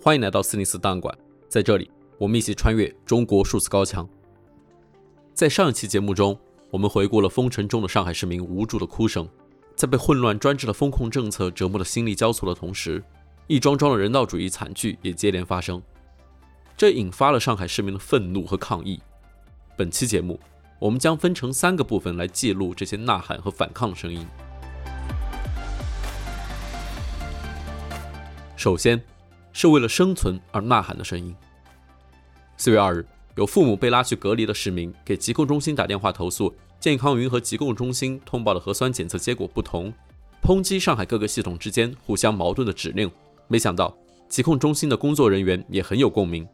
欢迎来到四零四档案馆，在这里，我们一起穿越中国数字高墙。在上一期节目中，我们回顾了封城中的上海市民无助的哭声，在被混乱专制的封控政策折磨的心力交瘁的同时，一桩桩的人道主义惨剧也接连发生，这引发了上海市民的愤怒和抗议。本期节目，我们将分成三个部分来记录这些呐喊和反抗的声音。首先，是为了生存而呐喊的声音。四月二日，有父母被拉去隔离的市民给疾控中心打电话投诉，健康云和疾控中心通报的核酸检测结果不同，抨击上海各个系统之间互相矛盾的指令。没想到，疾控中心的工作人员也很有共鸣，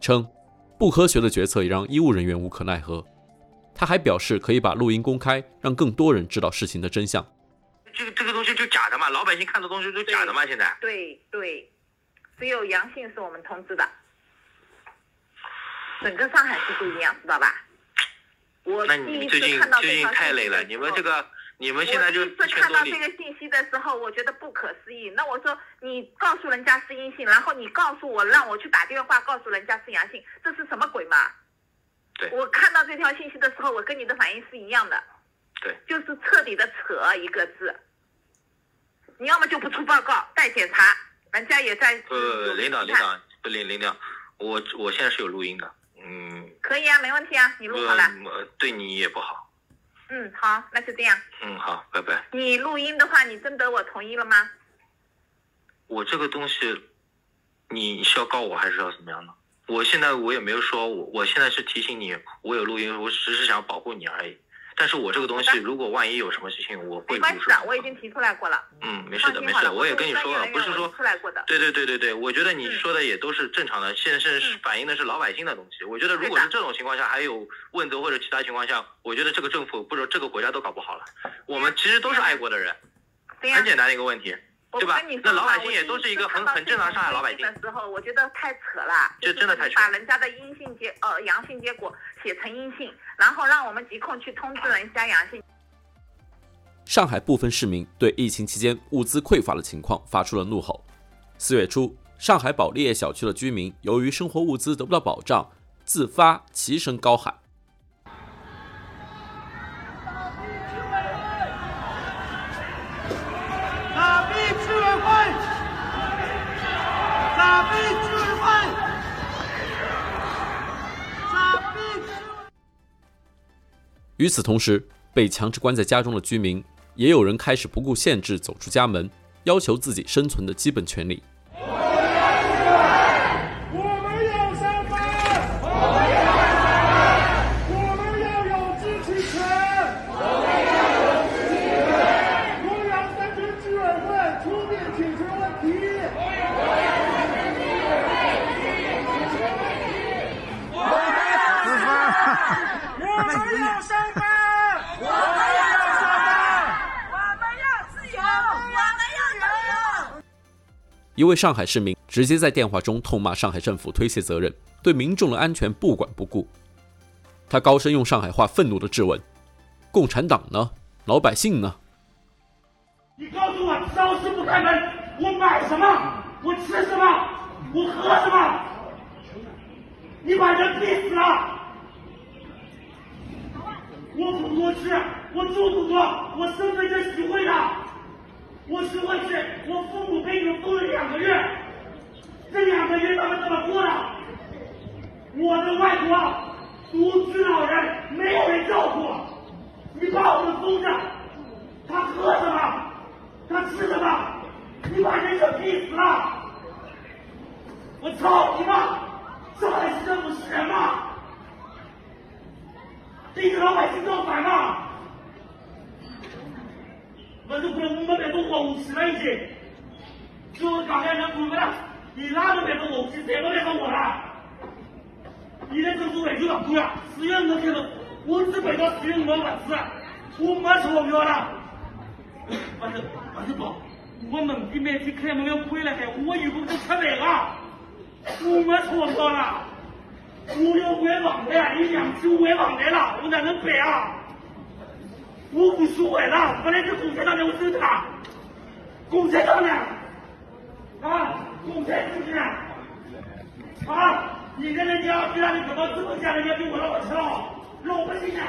称不科学的决策也让医务人员无可奈何。他还表示可以把录音公开，让更多人知道事情的真相。这个这个东西就假的嘛，老百姓看的东西都假的嘛，现在。对对。只有阳性是我们通知的，整个上海市不一样，知道吧？我那你最近最近太累了，你们这个你们现在就。我第一次看到这个信息的时候，我觉得不可思议。那我说你告诉人家是阴性，然后你告诉我让我去打电话告诉人家是阳性，这是什么鬼嘛？对。我看到这条信息的时候，我跟你的反应是一样的。对。就是彻底的扯一个字。你要么就不出报告，待检查。人家也在。呃，领导，领导，不领领导，我我现在是有录音的，嗯。可以啊，没问题啊，你录好了。呃，对你也不好。嗯，好，那就这样。嗯，好，拜拜。你录音的话，你征得我同意了吗？我这个东西，你是要告我还是要怎么样呢？我现在我也没有说，我我现在是提醒你，我有录音，我只是想保护你而已。但是我这个东西，如果万一有什么事情，我会。没关系的，我已经提出来过了。嗯，没事的，没事的，我也跟你说了，不是说出来过的。对对对对对，我觉得你说的也都是正常的，现在是反映的是老百姓的东西。我觉得如果是这种情况下还有问责或者其他情况下，我觉得这个政府或者这个国家都搞不好了。我们其实都是爱国的人，很简单的一个问题。对吧？那老百姓也都是一个很很正常上海老百姓。的时候，我觉得太扯了，这真的太扯。把人家的阴性结呃阳性结果写成阴性，然后让我们疾控去通知人家阳性。上海部分市民对疫情期间物资匮乏的情况发出了怒吼。四月初，上海保利业小区的居民由于生活物资得不到保障，自发齐声高喊。与此同时，被强制关在家中的居民，也有人开始不顾限制走出家门，要求自己生存的基本权利。一位上海市民直接在电话中痛骂上海政府推卸责任，对民众的安全不管不顾。他高声用上海话愤怒地质问：“共产党呢？老百姓呢？”你告诉我，超市不开门，我买什么？我吃什么？我喝什么？你把人逼死了！我不多吃，我住不多，我身份证许会的。我实话是，我父母给你们封了两个月，这两个月他们怎么过的？我的外婆独居老人，没有人照顾，你把我们封着，他喝什么？他吃什么？你把人给逼死了！我操你妈！上海市政府是人吗？对着老百姓造反吗？我都不能，我们别说红旗了已经，就刚才人说了，你哪都别说红旗，谁都别说我了。你的政府委屈了，对呀，四月五号开始，我只背到四月五号为止，我没钞票了。不是，不是不，我们的媒体开门要亏了还，我以后就出来了，我没钞票了，我要回房的，你两次回房的了，我哪能办啊？我不说话了，本来是共产党的，我走的啦。共产党呢？啊，共产主义？啊！你跟人家对让你怎么这么讲？人家比我让我跳，老百姓啊！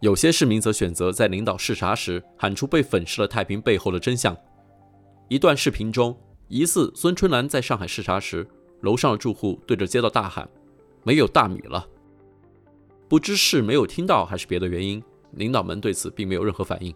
有些市民则选择在领导视察时喊出被粉饰了太平背后的真相。一段视频中，疑似孙春兰在上海视察时，楼上的住户对着街道大喊：“没有大米了！”不知是没有听到还是别的原因，领导们对此并没有任何反应。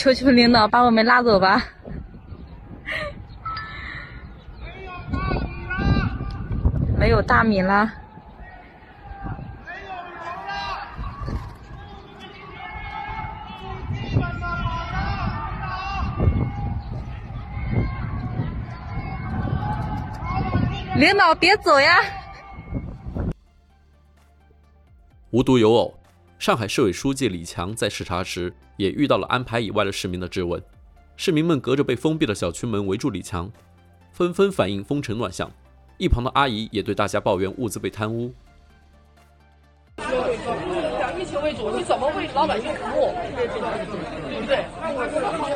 求求领导把我们拉走吧！没有大米了。领导别走呀！无独有偶。上海市委书记李强在视察时，也遇到了安排以外的市民的质问。市民们隔着被封闭的小区门围住李强，纷纷反映风尘乱象。一旁的阿姨也对大家抱怨物资被贪污。以疫情为主，你怎么为老百姓服务？对不对？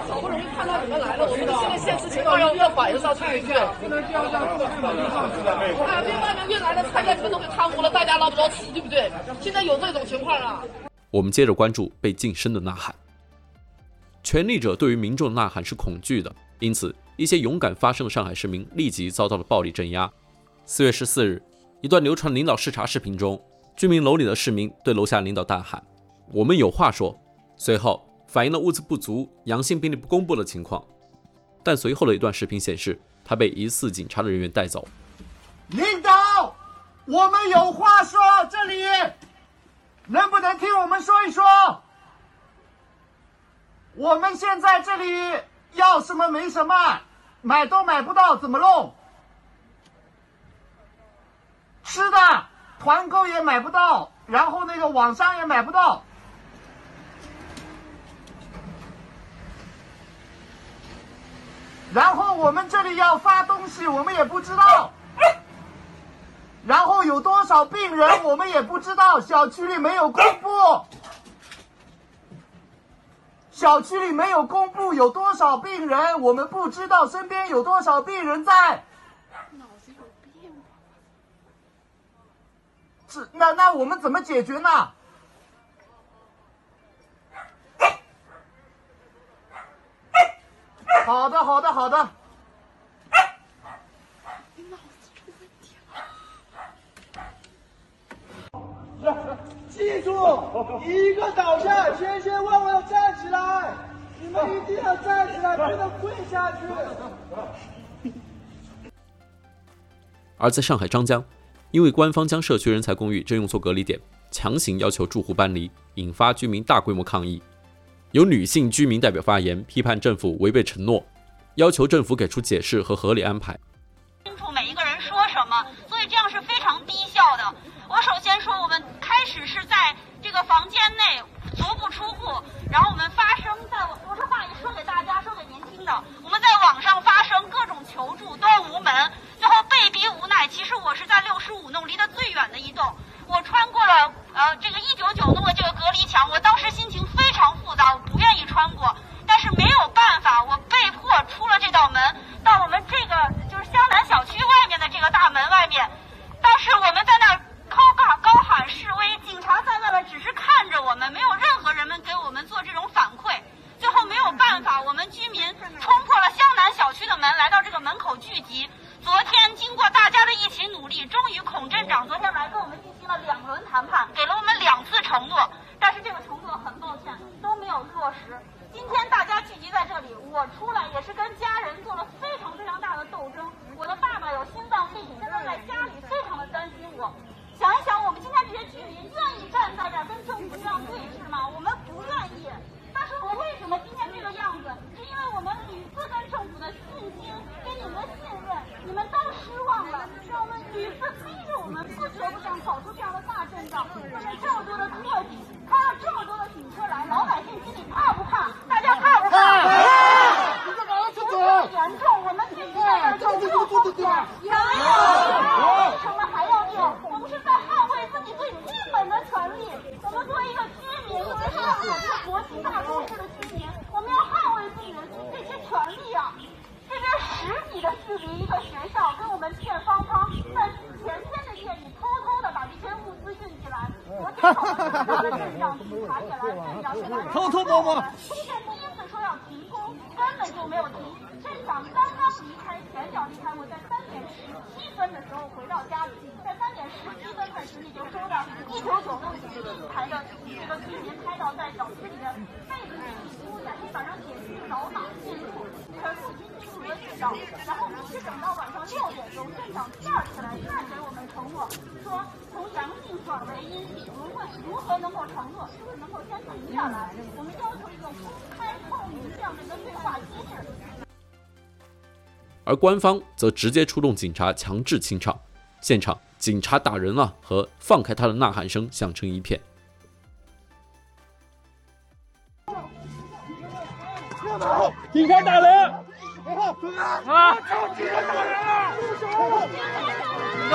好不容易看到你们来了，我们现在现实情况要要反映上去，对不对？啊，这外面运来的菜叶全都给贪污了，大家捞不着吃，对不对？现在有这种情况啊。我们接着关注被噤声的呐喊。权力者对于民众的呐喊是恐惧的，因此一些勇敢发声的上海市民立即遭到了暴力镇压。四月十四日，一段流传领导视察视频中，居民楼里的市民对楼下领导大喊：“我们有话说。”随后反映了物资不足、阳性病例不公布的情况。但随后的一段视频显示，他被疑似警察的人员带走。领导，我们有话说，这里能不能听我们说一说？我们现在这里要什么没什么，买都买不到，怎么弄？吃的。团购也买不到，然后那个网上也买不到，然后我们这里要发东西，我们也不知道，然后有多少病人我们也不知道，小区里没有公布，小区里没有公布有多少病人，我们不知道身边有多少病人在。是，那那我们怎么解决呢？好的，好的，好的。你脑子出问题了。记住，一个倒下，千千万万要站起来，你们一定要站起来，不能跪下去。而在上海张江。因为官方将社区人才公寓征用作隔离点，强行要求住户搬离，引发居民大规模抗议。有女性居民代表发言，批判政府违背承诺，要求政府给出解释和合理安排。清楚每一个人说什么，所以这样是非常低效的。我首先说，我们开始是在这个房间内足不出户，然后我们发声，在我我这话也说给大家，说给您听的。我们在网上发声，各种求助都无门。最后被逼无奈，其实我是在六十五弄离得最远的一栋，我穿过了呃这个一九九弄的这个隔离墙，我当时心情非常复杂，我不愿意穿过，但是没有办法，我被迫出了这道门，到我们这个就是湘南小区外面的这个大门外面，当时我们在那儿高喊高喊示威，警察在外面只是看着我们，没有任何人们给我们做这种反馈，最后没有办法，我们居民冲破了湘南小区的门，来到这个门口聚集。昨天经过大家的一起努力，终于孔镇长昨天来跟我们进了两轮谈判，给了我们两次承诺，但是这个承诺很抱歉都没有落实。今天大家聚集在这里，我出来也是跟家人做了非常非常大的斗争。偷偷摸摸。出现第一次说要停工，根本就没有停。镇长刚刚离开，前脚离开，我在三点十七分的时候回到家里，在三点十七分开始你就收到一条走路牌的这个居民拍到在小区里面被子洗污，在黑板上写句“扫码进入”，全部进进入了市长，然后一直等到晚上六点钟，镇长第二次来再给我们承诺，说从阳性转为阴性，我们问如何能够承诺，是不是能够先停下来？我们要求一个公而官方则直接出动警察强制清场，现场“警察打人了”和“放开他”的呐喊声响成一片。警察打人！啊！警察打人了！啊！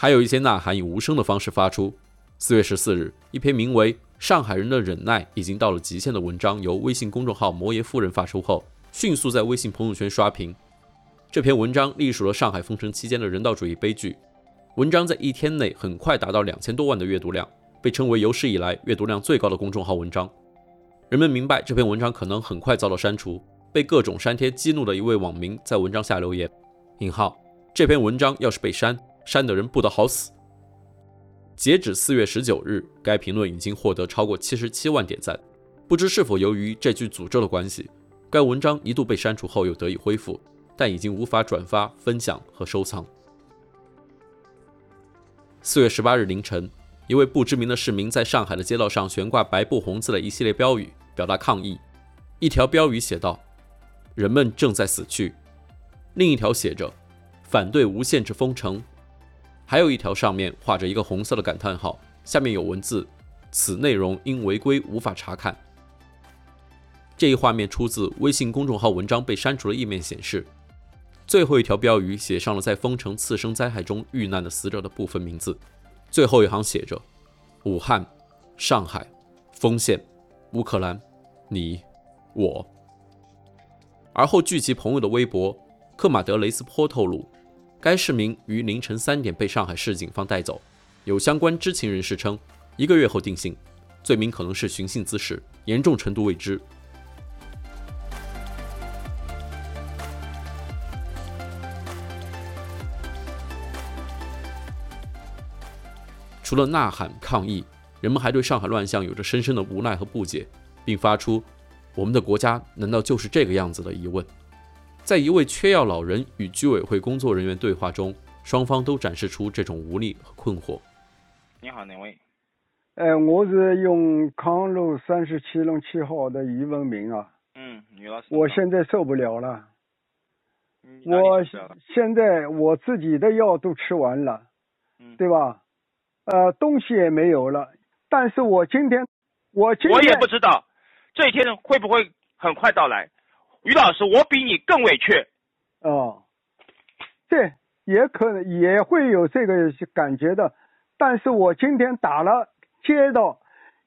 还有一些呐喊以无声的方式发出。四月十四日，一篇名为《上海人的忍耐已经到了极限》的文章由微信公众号“摩耶夫人”发出后，迅速在微信朋友圈刷屏。这篇文章隶属了上海封城期间的人道主义悲剧。文章在一天内很快达到两千多万的阅读量，被称为有史以来阅读量最高的公众号文章。人们明白这篇文章可能很快遭到删除，被各种删帖激怒的一位网民在文章下留言：“引号，这篇文章要是被删。”删的人不得好死。截止四月十九日，该评论已经获得超过七十七万点赞。不知是否由于这句诅咒的关系，该文章一度被删除后又得以恢复，但已经无法转发、分享和收藏。四月十八日凌晨，一位不知名的市民在上海的街道上悬挂白布红字的一系列标语，表达抗议。一条标语写道：“人们正在死去。”另一条写着：“反对无限制封城。”还有一条上面画着一个红色的感叹号，下面有文字：“此内容因违规无法查看。”这一画面出自微信公众号文章被删除的页面显示。最后一条标语写上了在封城次生灾害中遇难的死者的部分名字，最后一行写着：“武汉、上海、丰县、乌克兰，你、我。”而后据其朋友的微博，克马德雷斯坡透露。该市民于凌晨三点被上海市警方带走，有相关知情人士称，一个月后定性，罪名可能是寻衅滋事，严重程度未知。除了呐喊抗议，人们还对上海乱象有着深深的无奈和不解，并发出“我们的国家难道就是这个样子”的疑问。在一位缺药老人与居委会工作人员对话中，双方都展示出这种无力和困惑。你好，哪位？呃，我是永康路三十七弄七号的于文明啊。嗯，女老师。我现在受不了了。我现在我自己的药都吃完了，嗯，对吧？呃，东西也没有了。但是我今天，我今天我也不知道这一天会不会很快到来。俞老师，我比你更委屈。哦，对也可能也会有这个感觉的，但是我今天打了。接到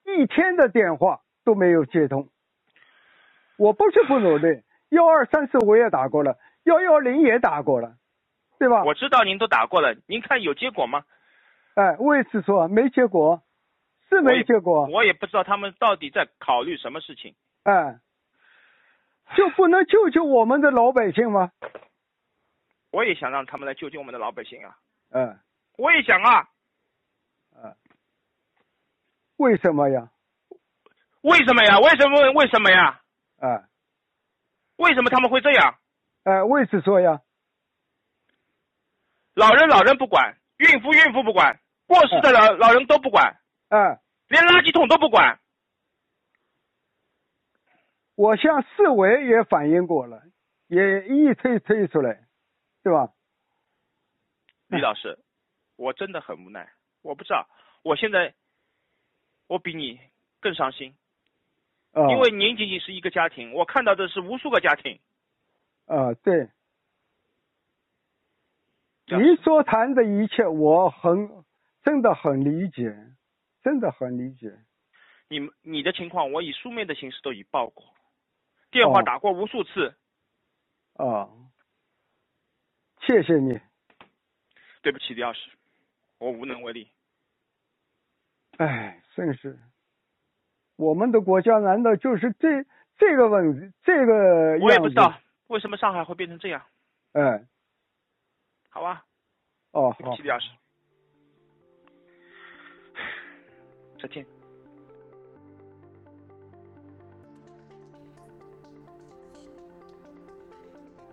一天的电话都没有接通，我不是不努力，幺二三四我也打过了，幺幺零也打过了，对吧？我知道您都打过了，您看有结果吗？哎，我也是说没结果，是没结果。我也不知道他们到底在考虑什么事情。哎，就不能救救我们的老百姓吗？我也想让他们来救救我们的老百姓啊。嗯，我也想啊。嗯为什么呀？为什么呀？为什么？为什么呀？啊，为什么他们会这样？哎，为此说呀，老人老人不管，孕妇孕妇不管，过世的老老人都不管，嗯，连垃圾桶都不管。我向市委也反映过了，也一推推出来，对吧？李老师，我真的很无奈，我不知道，我现在。我比你更伤心，啊，因为您仅仅是一个家庭，我看到的是无数个家庭。啊，对，你所谈的一切，我很真的很理解，真的很理解。你你的情况，我以书面的形式都已报过，电话打过无数次。啊，谢谢你。对不起，李老师，我无能为力。哎，真是，我们的国家难道就是这这个问题这个？我也不知道为什么上海会变成这样。哎，好吧。哦，好。对不起，李老师。再见。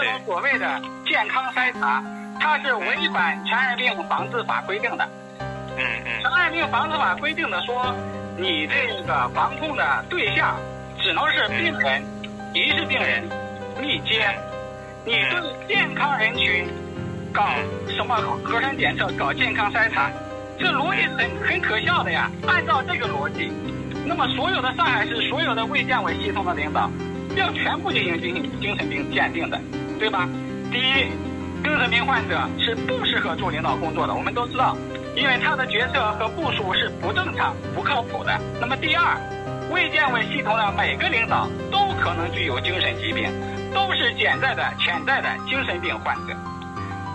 他这种所谓的健康筛查，它是违反传染病防治法规定的。嗯嗯。传染病防治法规定的说，你这个防控的对象只能是病人、疑似病人、密接。你对健康人群搞什么核酸检测、搞健康筛查，这逻辑很很可笑的呀。按照这个逻辑。那么，所有的上海市所有的卫健委系统的领导，要全部进行精神精神病鉴定的，对吧？第一，精神病患者是不适合做领导工作的，我们都知道，因为他的决策和部署是不正常、不靠谱的。那么第二，卫健委系统的每个领导都可能具有精神疾病，都是潜在的、潜在的精神病患者。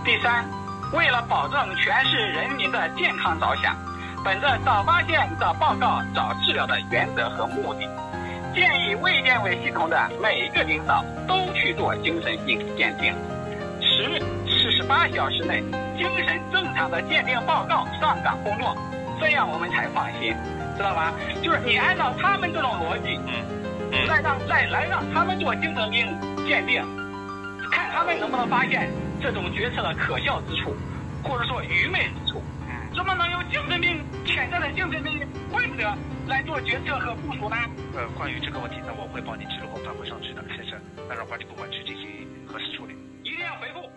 第三，为了保证全市人民的健康着想。本着早发现、早报告、早治疗的原则和目的，建议卫健委系统的每一个领导都去做精神病鉴定，十四十八小时内精神正常的鉴定报告上岗工作，这样我们才放心，知道吧？就是你按照他们这种逻辑，嗯嗯，来让再来让他们做精神病鉴定，看他们能不能发现这种决策的可笑之处，或者说愚昧之处。怎么能有精神病潜在的精神病患者来做决策和部署呢？呃，关于这个问题，那我会帮你记录后反馈上去的，先生，那让管理部门去进行核实处理。一定要回复。